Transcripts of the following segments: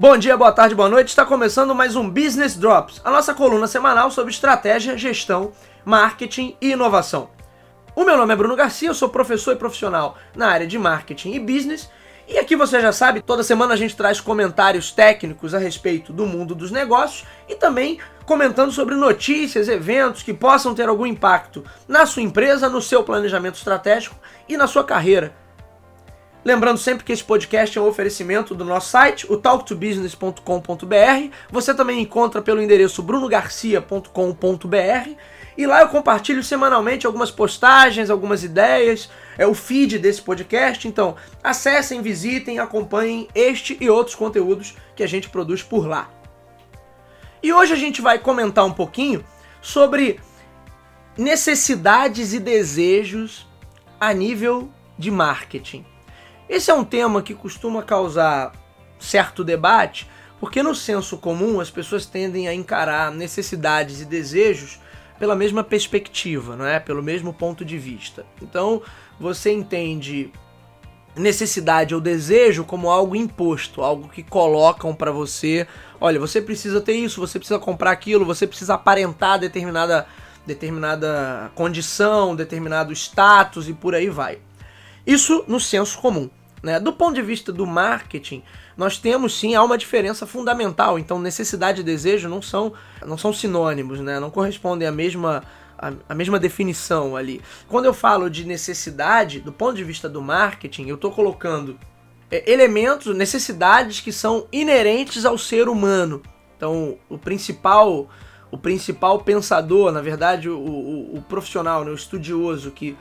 Bom dia, boa tarde, boa noite. Está começando mais um Business Drops, a nossa coluna semanal sobre estratégia, gestão, marketing e inovação. O meu nome é Bruno Garcia, eu sou professor e profissional na área de marketing e business. E aqui você já sabe, toda semana a gente traz comentários técnicos a respeito do mundo dos negócios e também comentando sobre notícias, eventos que possam ter algum impacto na sua empresa, no seu planejamento estratégico e na sua carreira. Lembrando sempre que esse podcast é um oferecimento do nosso site, o talktobusiness.com.br. Você também encontra pelo endereço brunogarcia.com.br e lá eu compartilho semanalmente algumas postagens, algumas ideias, é o feed desse podcast. Então, acessem, visitem, acompanhem este e outros conteúdos que a gente produz por lá. E hoje a gente vai comentar um pouquinho sobre necessidades e desejos a nível de marketing. Esse é um tema que costuma causar certo debate, porque no senso comum as pessoas tendem a encarar necessidades e desejos pela mesma perspectiva, não é? Pelo mesmo ponto de vista. Então, você entende necessidade ou desejo como algo imposto, algo que colocam para você, olha, você precisa ter isso, você precisa comprar aquilo, você precisa aparentar determinada determinada condição, determinado status e por aí vai. Isso no senso comum. Né? Do ponto de vista do marketing, nós temos sim há uma diferença fundamental. Então, necessidade e desejo não são, não são sinônimos, né? não correspondem à mesma, à, à mesma definição ali. Quando eu falo de necessidade, do ponto de vista do marketing, eu estou colocando é, elementos, necessidades que são inerentes ao ser humano. Então, o principal, o principal pensador, na verdade, o, o, o profissional, né, o estudioso que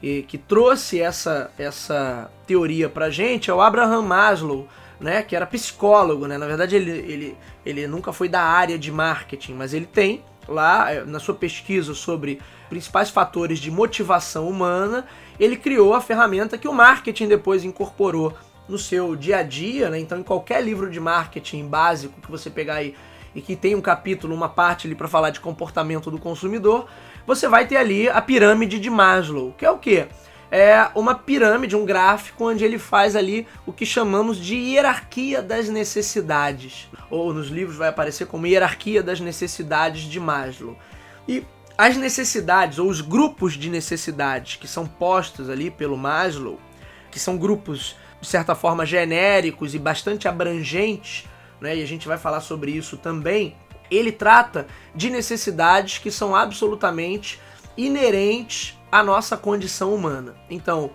que trouxe essa, essa teoria pra gente é o Abraham Maslow, né, que era psicólogo, né? Na verdade, ele, ele, ele nunca foi da área de marketing, mas ele tem lá eh, na sua pesquisa sobre principais fatores de motivação humana, ele criou a ferramenta que o marketing depois incorporou no seu dia a dia, né? Então, em qualquer livro de marketing básico que você pegar aí e que tem um capítulo, uma parte ali para falar de comportamento do consumidor, você vai ter ali a pirâmide de Maslow, que é o quê? É uma pirâmide, um gráfico onde ele faz ali o que chamamos de hierarquia das necessidades. Ou nos livros vai aparecer como hierarquia das necessidades de Maslow. E as necessidades, ou os grupos de necessidades que são postos ali pelo Maslow, que são grupos de certa forma genéricos e bastante abrangentes, né? e a gente vai falar sobre isso também, ele trata de necessidades que são absolutamente inerentes à nossa condição humana. Então,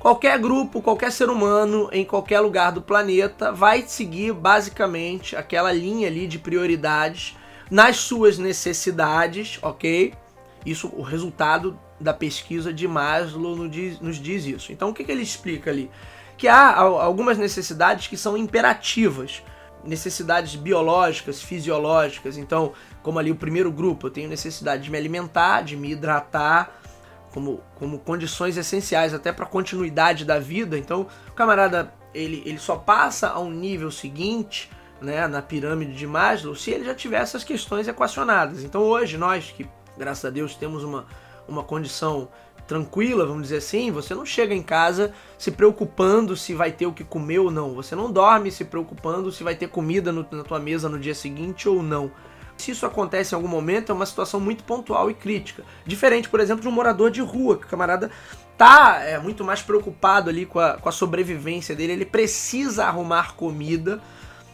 qualquer grupo, qualquer ser humano em qualquer lugar do planeta vai seguir basicamente aquela linha ali de prioridades nas suas necessidades, ok? Isso, o resultado da pesquisa de Maslow nos diz, nos diz isso. Então, o que, que ele explica ali? Que há algumas necessidades que são imperativas necessidades biológicas, fisiológicas. Então, como ali o primeiro grupo, eu tenho necessidade de me alimentar, de me hidratar, como, como condições essenciais até para a continuidade da vida. Então, o camarada ele, ele só passa a um nível seguinte, né, na pirâmide de Maslow, se ele já tiver essas questões equacionadas. Então, hoje nós que, graças a Deus, temos uma, uma condição tranquila, vamos dizer assim, você não chega em casa se preocupando se vai ter o que comer ou não. Você não dorme se preocupando se vai ter comida no, na tua mesa no dia seguinte ou não. Se isso acontece em algum momento, é uma situação muito pontual e crítica. Diferente, por exemplo, de um morador de rua, que o camarada tá é, muito mais preocupado ali com a, com a sobrevivência dele, ele precisa arrumar comida.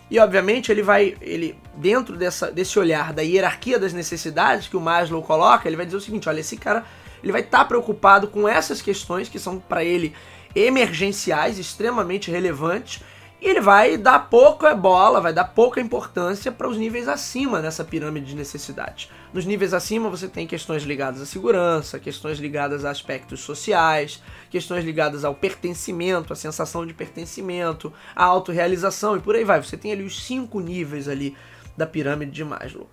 E obviamente ele vai, ele dentro dessa, desse olhar da hierarquia das necessidades que o Maslow coloca, ele vai dizer o seguinte: olha, esse cara ele vai estar tá preocupado com essas questões que são para ele emergenciais, extremamente relevantes, e ele vai dar pouca bola, vai dar pouca importância para os níveis acima nessa pirâmide de necessidades. Nos níveis acima você tem questões ligadas à segurança, questões ligadas a aspectos sociais, questões ligadas ao pertencimento, à sensação de pertencimento, à autorrealização e por aí vai. Você tem ali os cinco níveis ali da pirâmide de Maslow.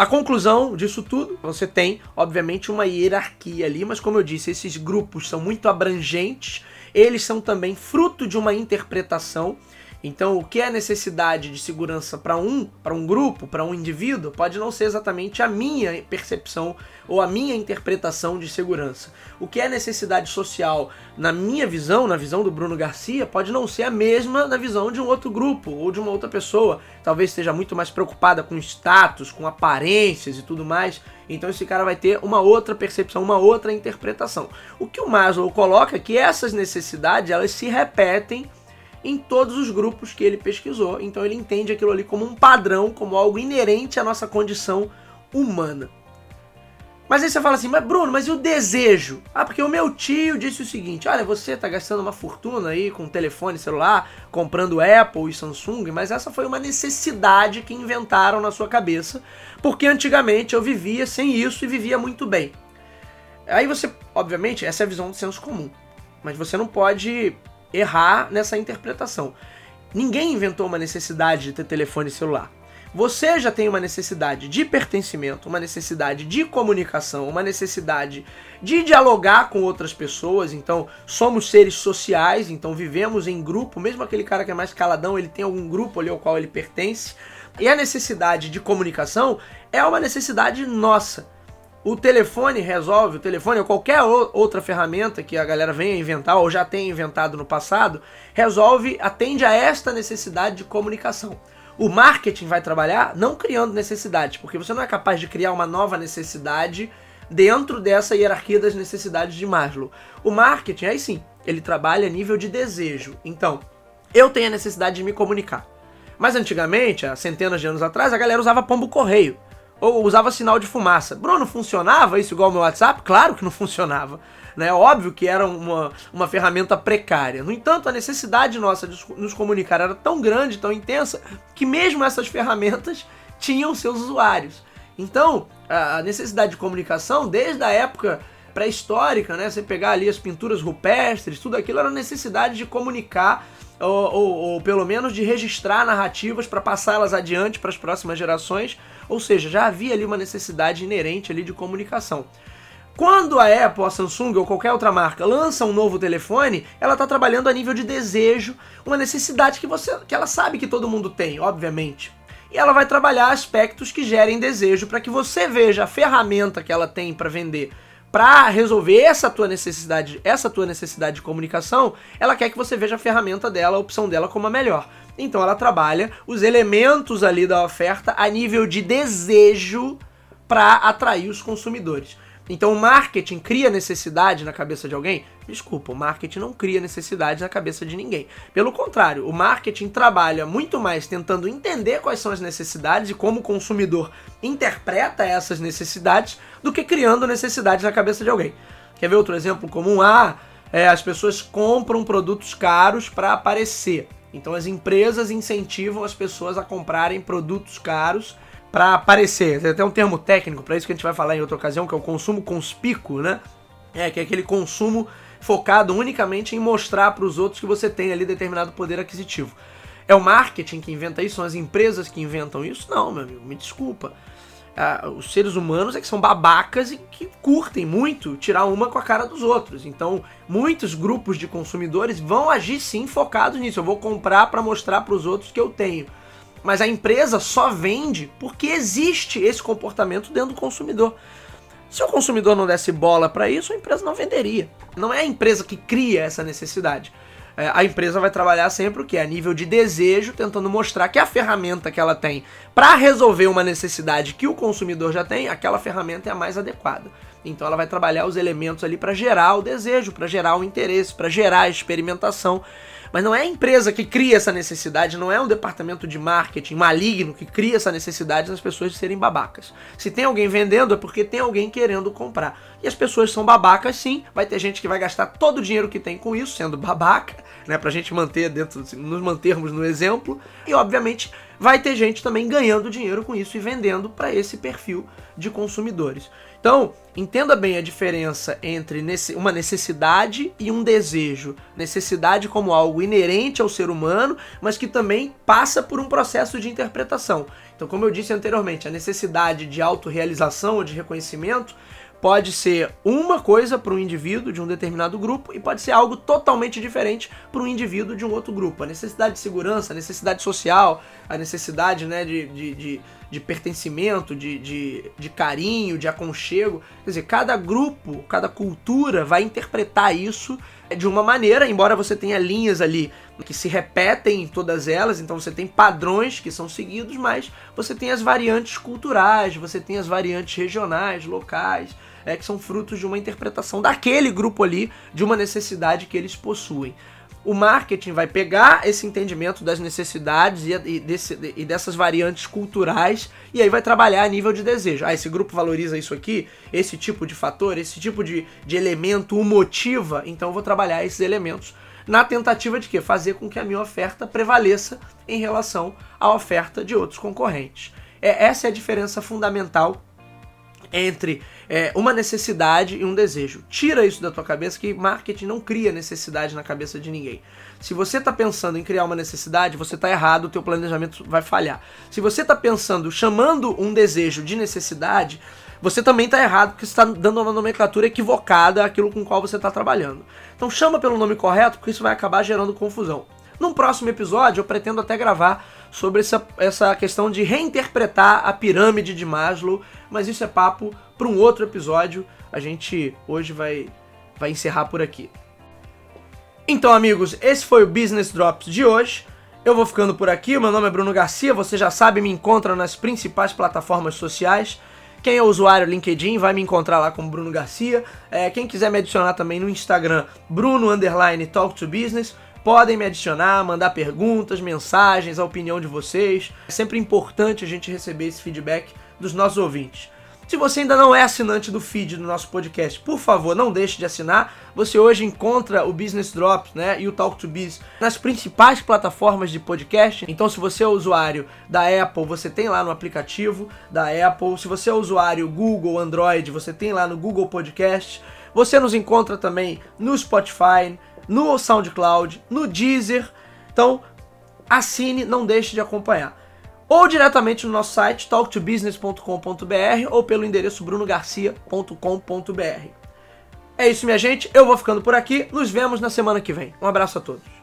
A conclusão disso tudo, você tem, obviamente, uma hierarquia ali, mas como eu disse, esses grupos são muito abrangentes, eles são também fruto de uma interpretação. Então, o que é necessidade de segurança para um, para um grupo, para um indivíduo, pode não ser exatamente a minha percepção ou a minha interpretação de segurança. O que é necessidade social, na minha visão, na visão do Bruno Garcia, pode não ser a mesma na visão de um outro grupo ou de uma outra pessoa. Talvez esteja muito mais preocupada com status, com aparências e tudo mais. Então esse cara vai ter uma outra percepção, uma outra interpretação. O que o Maslow coloca é que essas necessidades, elas se repetem em todos os grupos que ele pesquisou. Então ele entende aquilo ali como um padrão, como algo inerente à nossa condição humana. Mas aí você fala assim, mas Bruno, mas e o desejo? Ah, porque o meu tio disse o seguinte: olha, você tá gastando uma fortuna aí com telefone celular, comprando Apple e Samsung, mas essa foi uma necessidade que inventaram na sua cabeça, porque antigamente eu vivia sem isso e vivia muito bem. Aí você, obviamente, essa é a visão do senso comum. Mas você não pode errar nessa interpretação. Ninguém inventou uma necessidade de ter telefone celular. Você já tem uma necessidade de pertencimento, uma necessidade de comunicação, uma necessidade de dialogar com outras pessoas. Então, somos seres sociais, então vivemos em grupo. Mesmo aquele cara que é mais caladão, ele tem algum grupo ali ao qual ele pertence. E a necessidade de comunicação é uma necessidade nossa. O telefone resolve, o telefone ou qualquer outra ferramenta que a galera venha inventar ou já tenha inventado no passado, resolve, atende a esta necessidade de comunicação. O marketing vai trabalhar não criando necessidades, porque você não é capaz de criar uma nova necessidade dentro dessa hierarquia das necessidades de Maslow. O marketing, aí sim, ele trabalha a nível de desejo. Então, eu tenho a necessidade de me comunicar. Mas antigamente, há centenas de anos atrás, a galera usava pombo correio ou usava sinal de fumaça. Bruno, funcionava isso igual o meu WhatsApp? Claro que não funcionava. Né? Óbvio que era uma, uma ferramenta precária. No entanto, a necessidade nossa de nos comunicar era tão grande, tão intensa, que mesmo essas ferramentas tinham seus usuários. Então, a necessidade de comunicação, desde a época pré-histórica, né? Você pegar ali as pinturas rupestres, tudo aquilo era necessidade de comunicar ou, ou, ou pelo menos de registrar narrativas para passá-las adiante para as próximas gerações. Ou seja, já havia ali uma necessidade inerente ali de comunicação. Quando a Apple, a Samsung ou qualquer outra marca lança um novo telefone, ela está trabalhando a nível de desejo, uma necessidade que você, que ela sabe que todo mundo tem, obviamente. E ela vai trabalhar aspectos que gerem desejo para que você veja a ferramenta que ela tem para vender para resolver essa tua necessidade, essa tua necessidade de comunicação, ela quer que você veja a ferramenta dela, a opção dela como a melhor. Então ela trabalha os elementos ali da oferta a nível de desejo para atrair os consumidores. Então o marketing cria necessidade na cabeça de alguém? Desculpa, o marketing não cria necessidade na cabeça de ninguém. Pelo contrário, o marketing trabalha muito mais tentando entender quais são as necessidades e como o consumidor interpreta essas necessidades do que criando necessidades na cabeça de alguém. Quer ver outro exemplo comum? Ah, é, as pessoas compram produtos caros para aparecer. Então as empresas incentivam as pessoas a comprarem produtos caros para aparecer. Tem até um termo técnico para isso que a gente vai falar em outra ocasião, que é o consumo conspícuo, né? É, que é aquele consumo focado unicamente em mostrar para os outros que você tem ali determinado poder aquisitivo. É o marketing que inventa isso? São as empresas que inventam isso? Não, meu amigo, me desculpa. Ah, os seres humanos é que são babacas e que curtem muito tirar uma com a cara dos outros. Então, muitos grupos de consumidores vão agir sim focados nisso. Eu vou comprar para mostrar para os outros que eu tenho. Mas a empresa só vende porque existe esse comportamento dentro do consumidor. Se o consumidor não desse bola para isso, a empresa não venderia. Não é a empresa que cria essa necessidade. É, a empresa vai trabalhar sempre o que? A nível de desejo, tentando mostrar que a ferramenta que ela tem para resolver uma necessidade que o consumidor já tem, aquela ferramenta é a mais adequada. Então ela vai trabalhar os elementos ali para gerar o desejo, para gerar o interesse, para gerar a experimentação. Mas não é a empresa que cria essa necessidade, não é um departamento de marketing maligno que cria essa necessidade das pessoas de serem babacas. Se tem alguém vendendo, é porque tem alguém querendo comprar. E as pessoas são babacas, sim. Vai ter gente que vai gastar todo o dinheiro que tem com isso, sendo babaca, né? Pra gente manter dentro, nos mantermos no exemplo. E obviamente vai ter gente também ganhando dinheiro com isso e vendendo para esse perfil de consumidores. Então, entenda bem a diferença entre uma necessidade e um desejo. Necessidade como algo inerente ao ser humano, mas que também passa por um processo de interpretação. Então, como eu disse anteriormente, a necessidade de autorrealização ou de reconhecimento pode ser uma coisa para um indivíduo de um determinado grupo e pode ser algo totalmente diferente para um indivíduo de um outro grupo. A necessidade de segurança, a necessidade social, a necessidade né, de, de, de, de pertencimento, de, de, de carinho, de aconchego. Quer dizer, cada grupo, cada cultura vai interpretar isso de uma maneira, embora você tenha linhas ali que se repetem em todas elas, então você tem padrões que são seguidos, mas você tem as variantes culturais, você tem as variantes regionais, locais é, que são frutos de uma interpretação daquele grupo ali, de uma necessidade que eles possuem. O marketing vai pegar esse entendimento das necessidades e, e, desse, e, dessas variantes culturais e aí vai trabalhar a nível de desejo. Ah, esse grupo valoriza isso aqui, esse tipo de fator, esse tipo de, de elemento o motiva, então eu vou trabalhar esses elementos na tentativa de quê? Fazer com que a minha oferta prevaleça em relação à oferta de outros concorrentes. É, essa é a diferença fundamental entre é, uma necessidade e um desejo. Tira isso da tua cabeça que marketing não cria necessidade na cabeça de ninguém. Se você está pensando em criar uma necessidade, você está errado, o teu planejamento vai falhar. Se você está pensando, chamando um desejo de necessidade, você também está errado porque está dando uma nomenclatura equivocada àquilo com qual você está trabalhando. Então chama pelo nome correto porque isso vai acabar gerando confusão. Num próximo episódio, eu pretendo até gravar sobre essa, essa questão de reinterpretar a pirâmide de Maslow, mas isso é papo para um outro episódio. A gente hoje vai, vai encerrar por aqui. Então, amigos, esse foi o Business Drops de hoje. Eu vou ficando por aqui. Meu nome é Bruno Garcia. Você já sabe, me encontra nas principais plataformas sociais. Quem é usuário LinkedIn vai me encontrar lá como Bruno Garcia. É, quem quiser me adicionar também no Instagram, Bruno Talk to Business. Podem me adicionar, mandar perguntas, mensagens, a opinião de vocês. É sempre importante a gente receber esse feedback dos nossos ouvintes. Se você ainda não é assinante do feed do nosso podcast, por favor, não deixe de assinar. Você hoje encontra o Business Drops né, e o Talk to Biz nas principais plataformas de podcast. Então, se você é usuário da Apple, você tem lá no aplicativo da Apple. Se você é usuário Google, Android, você tem lá no Google Podcast. Você nos encontra também no Spotify, no SoundCloud, no Deezer. Então, assine, não deixe de acompanhar. Ou diretamente no nosso site talktobusiness.com.br ou pelo endereço brunogarcia.com.br. É isso, minha gente. Eu vou ficando por aqui. Nos vemos na semana que vem. Um abraço a todos.